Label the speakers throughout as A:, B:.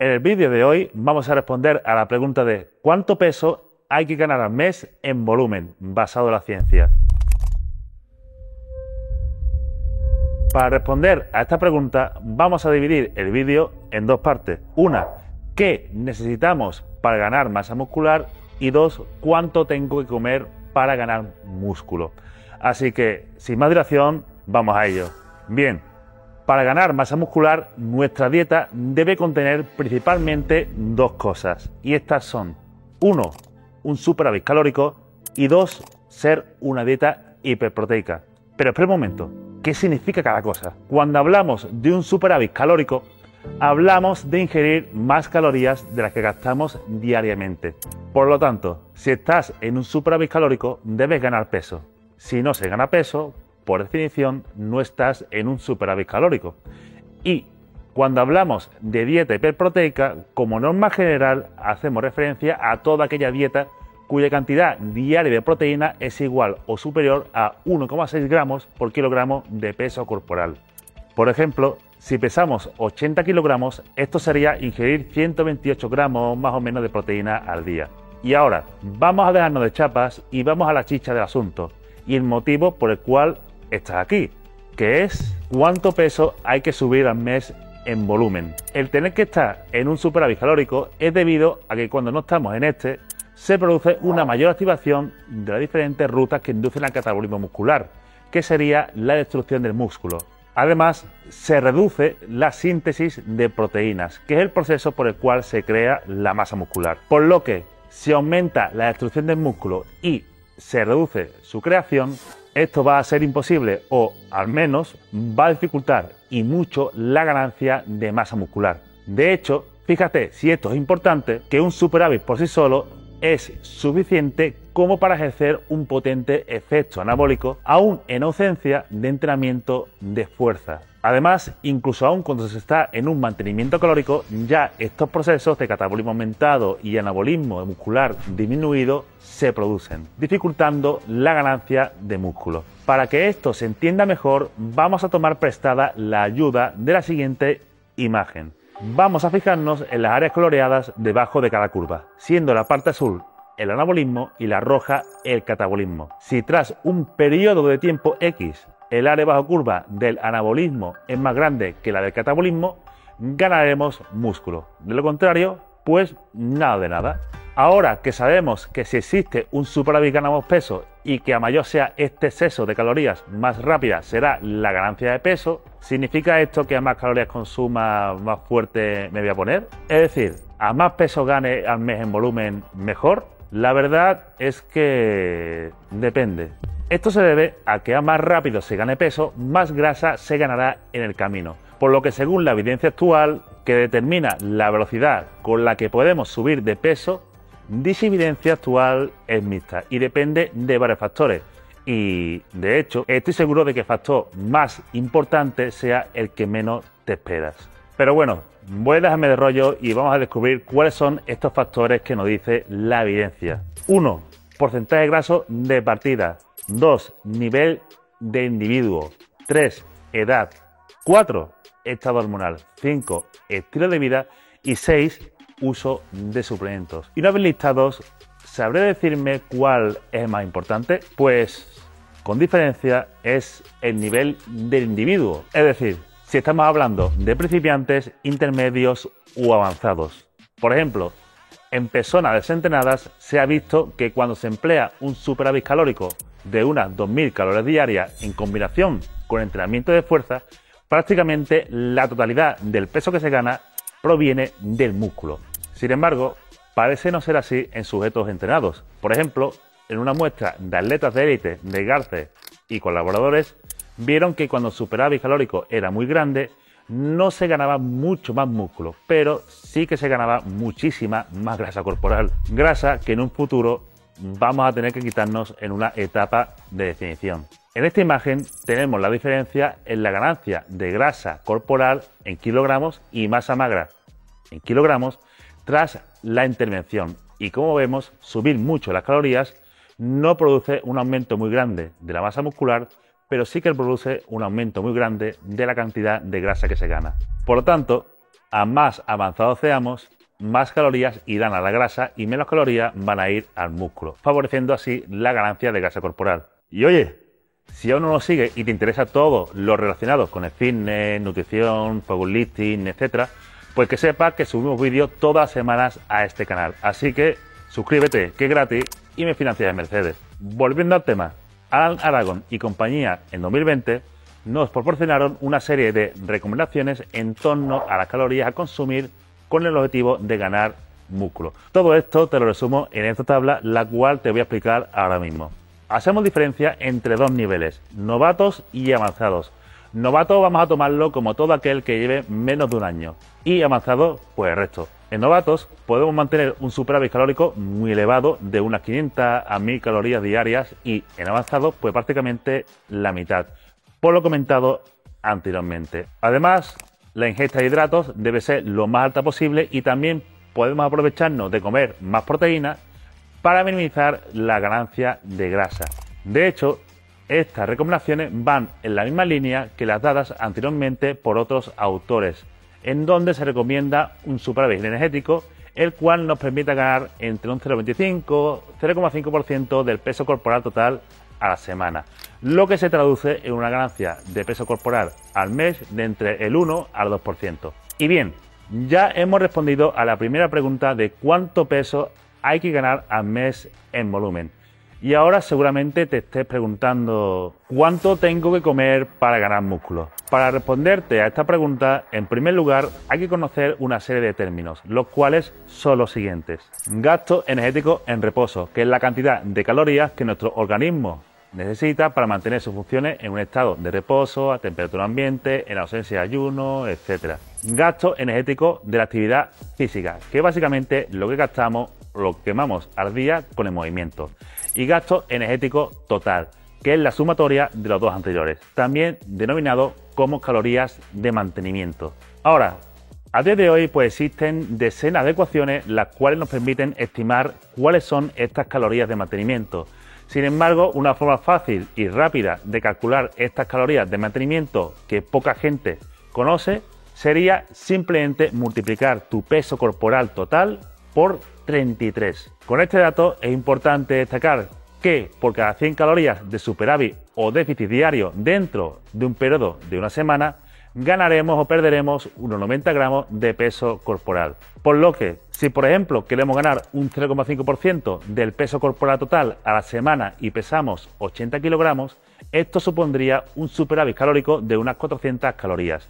A: en el vídeo de hoy vamos a responder a la pregunta de ¿cuánto peso hay que ganar al mes en volumen basado en la ciencia? Para responder a esta pregunta vamos a dividir el vídeo en dos partes. Una, ¿qué necesitamos para ganar masa muscular? Y dos, ¿cuánto tengo que comer para ganar músculo? Así que, sin más dilación, vamos a ello. Bien, para ganar masa muscular, nuestra dieta debe contener principalmente dos cosas. Y estas son, uno, un superávit calórico y dos, ser una dieta hiperproteica. Pero espera un momento, ¿qué significa cada cosa? Cuando hablamos de un superávit calórico, hablamos de ingerir más calorías de las que gastamos diariamente. Por lo tanto, si estás en un superávit calórico, debes ganar peso. Si no se gana peso, por definición, no estás en un superávit calórico. Y cuando hablamos de dieta hiperproteica, como norma general, hacemos referencia a toda aquella dieta cuya cantidad diaria de proteína es igual o superior a 1,6 gramos por kilogramo de peso corporal. Por ejemplo, si pesamos 80 kilogramos, esto sería ingerir 128 gramos más o menos de proteína al día. Y ahora, vamos a dejarnos de chapas y vamos a la chicha del asunto y el motivo por el cual está aquí, que es cuánto peso hay que subir al mes en volumen. El tener que estar en un superávit calórico es debido a que cuando no estamos en este, se produce una mayor activación de las diferentes rutas que inducen al catabolismo muscular, que sería la destrucción del músculo. Además, se reduce la síntesis de proteínas, que es el proceso por el cual se crea la masa muscular. Por lo que, si aumenta la destrucción del músculo y se reduce su creación, esto va a ser imposible o al menos va a dificultar y mucho la ganancia de masa muscular. De hecho, fíjate si esto es importante, que un superávit por sí solo es suficiente como para ejercer un potente efecto anabólico aún en ausencia de entrenamiento de fuerza. Además, incluso aún cuando se está en un mantenimiento calórico, ya estos procesos de catabolismo aumentado y anabolismo muscular disminuido se producen, dificultando la ganancia de músculo. Para que esto se entienda mejor, vamos a tomar prestada la ayuda de la siguiente imagen. Vamos a fijarnos en las áreas coloreadas debajo de cada curva, siendo la parte azul el anabolismo y la roja el catabolismo. Si tras un periodo de tiempo X el área bajo curva del anabolismo es más grande que la del catabolismo, ganaremos músculo. De lo contrario, pues nada de nada. Ahora que sabemos que si existe un superávit ganamos peso y que a mayor sea este exceso de calorías, más rápida será la ganancia de peso, ¿significa esto que a más calorías consuma, más fuerte me voy a poner? Es decir, a más peso gane al mes en volumen, mejor. La verdad es que depende. Esto se debe a que a más rápido se gane peso, más grasa se ganará en el camino. Por lo que según la evidencia actual, que determina la velocidad con la que podemos subir de peso, dicha evidencia actual es mixta y depende de varios factores. Y de hecho, estoy seguro de que el factor más importante sea el que menos te esperas. Pero bueno, voy a dejarme de rollo y vamos a descubrir cuáles son estos factores que nos dice la evidencia. 1. Porcentaje graso de partida. 2. Nivel de individuo. 3. Edad. 4. Estado hormonal. 5. Estilo de vida. Y 6. Uso de suplementos. Y una vez listados, ¿sabré decirme cuál es más importante? Pues con diferencia es el nivel del individuo. Es decir, si estamos hablando de principiantes, intermedios o avanzados. Por ejemplo, en personas desentenadas se ha visto que cuando se emplea un superávit calórico de unas 2.000 calorías diarias en combinación con entrenamiento de fuerza, prácticamente la totalidad del peso que se gana proviene del músculo. Sin embargo, parece no ser así en sujetos entrenados. Por ejemplo, en una muestra de atletas de élite de Garce y colaboradores, vieron que cuando el superávit calórico era muy grande, no se ganaba mucho más músculo, pero sí que se ganaba muchísima más grasa corporal. Grasa que en un futuro vamos a tener que quitarnos en una etapa de definición. En esta imagen tenemos la diferencia en la ganancia de grasa corporal en kilogramos y masa magra en kilogramos tras la intervención. Y como vemos, subir mucho las calorías no produce un aumento muy grande de la masa muscular, pero sí que produce un aumento muy grande de la cantidad de grasa que se gana. Por lo tanto, a más avanzados seamos, más calorías irán a la grasa y menos calorías van a ir al músculo, favoreciendo así la ganancia de grasa corporal. Y oye, si aún no nos sigue y te interesa todo lo relacionado con el fitness, nutrición, powerlifting, etcétera, pues que sepa que subimos vídeos todas las semanas a este canal. Así que suscríbete, que es gratis y me financia de Mercedes. Volviendo al tema, Alan Aragon y compañía en 2020 nos proporcionaron una serie de recomendaciones en torno a las calorías a consumir con el objetivo de ganar músculo. Todo esto te lo resumo en esta tabla, la cual te voy a explicar ahora mismo. Hacemos diferencia entre dos niveles, novatos y avanzados. Novato vamos a tomarlo como todo aquel que lleve menos de un año y avanzado pues el resto. En novatos podemos mantener un superávit calórico muy elevado de unas 500 a 1000 calorías diarias y en avanzado pues prácticamente la mitad, por lo comentado anteriormente. Además, la ingesta de hidratos debe ser lo más alta posible y también podemos aprovecharnos de comer más proteína para minimizar la ganancia de grasa. De hecho, estas recomendaciones van en la misma línea que las dadas anteriormente por otros autores en donde se recomienda un superávit energético, el cual nos permite ganar entre un 0,25 0,5% del peso corporal total a la semana, lo que se traduce en una ganancia de peso corporal al mes de entre el 1 al 2%. Y bien, ya hemos respondido a la primera pregunta de cuánto peso hay que ganar al mes en volumen. Y ahora seguramente te estés preguntando cuánto tengo que comer para ganar músculo. Para responderte a esta pregunta, en primer lugar hay que conocer una serie de términos, los cuales son los siguientes. Gasto energético en reposo, que es la cantidad de calorías que nuestro organismo necesita para mantener sus funciones en un estado de reposo, a temperatura ambiente, en ausencia de ayuno, etc. Gasto energético de la actividad física, que básicamente lo que gastamos lo quemamos al día con el movimiento. Y gasto energético total, que es la sumatoria de los dos anteriores, también denominado como calorías de mantenimiento. Ahora, a día de hoy pues existen decenas de ecuaciones las cuales nos permiten estimar cuáles son estas calorías de mantenimiento. Sin embargo, una forma fácil y rápida de calcular estas calorías de mantenimiento que poca gente conoce sería simplemente multiplicar tu peso corporal total por 33. Con este dato es importante destacar que por cada 100 calorías de superávit o déficit diario dentro de un periodo de una semana, ganaremos o perderemos unos 90 gramos de peso corporal. Por lo que, si por ejemplo queremos ganar un 0,5% del peso corporal total a la semana y pesamos 80 kilogramos, esto supondría un superávit calórico de unas 400 calorías.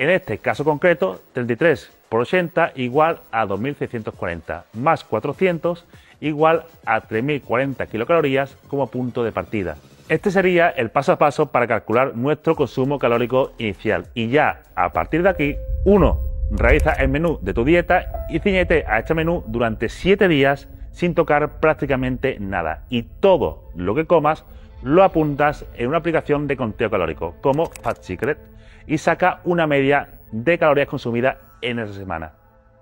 A: En este caso concreto, 33 por 80 igual a 2.640, más 400 igual a 3.040 kilocalorías como punto de partida. Este sería el paso a paso para calcular nuestro consumo calórico inicial. Y ya a partir de aquí, 1. Realiza el menú de tu dieta y ciñete a este menú durante 7 días sin tocar prácticamente nada. Y todo lo que comas lo apuntas en una aplicación de conteo calórico como Fat Secret y saca una media de calorías consumidas en esa semana.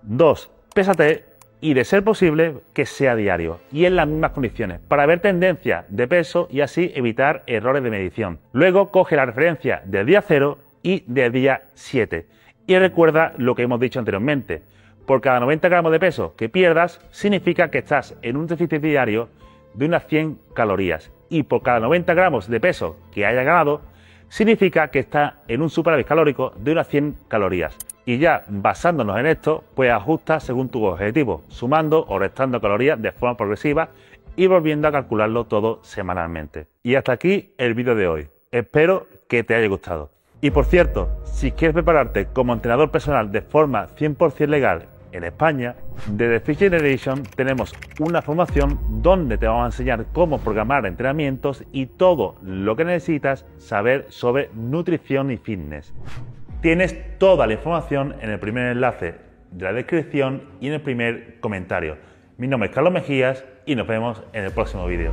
A: 2. Pésate y de ser posible que sea diario y en las mismas condiciones para ver tendencia de peso y así evitar errores de medición. Luego coge la referencia del día 0 y del día 7 y recuerda lo que hemos dicho anteriormente. Por cada 90 gramos de peso que pierdas significa que estás en un déficit diario de unas 100 calorías y por cada 90 gramos de peso que haya ganado significa que está en un superávit calórico de unas 100 calorías. Y ya basándonos en esto, pues ajusta según tu objetivo, sumando o restando calorías de forma progresiva y volviendo a calcularlo todo semanalmente. Y hasta aquí el vídeo de hoy. Espero que te haya gustado. Y por cierto, si quieres prepararte como entrenador personal de forma 100% legal en España, de The Fish Generation tenemos una formación donde te vamos a enseñar cómo programar entrenamientos y todo lo que necesitas saber sobre nutrición y fitness. Tienes toda la información en el primer enlace de la descripción y en el primer comentario. Mi nombre es Carlos Mejías y nos vemos en el próximo vídeo.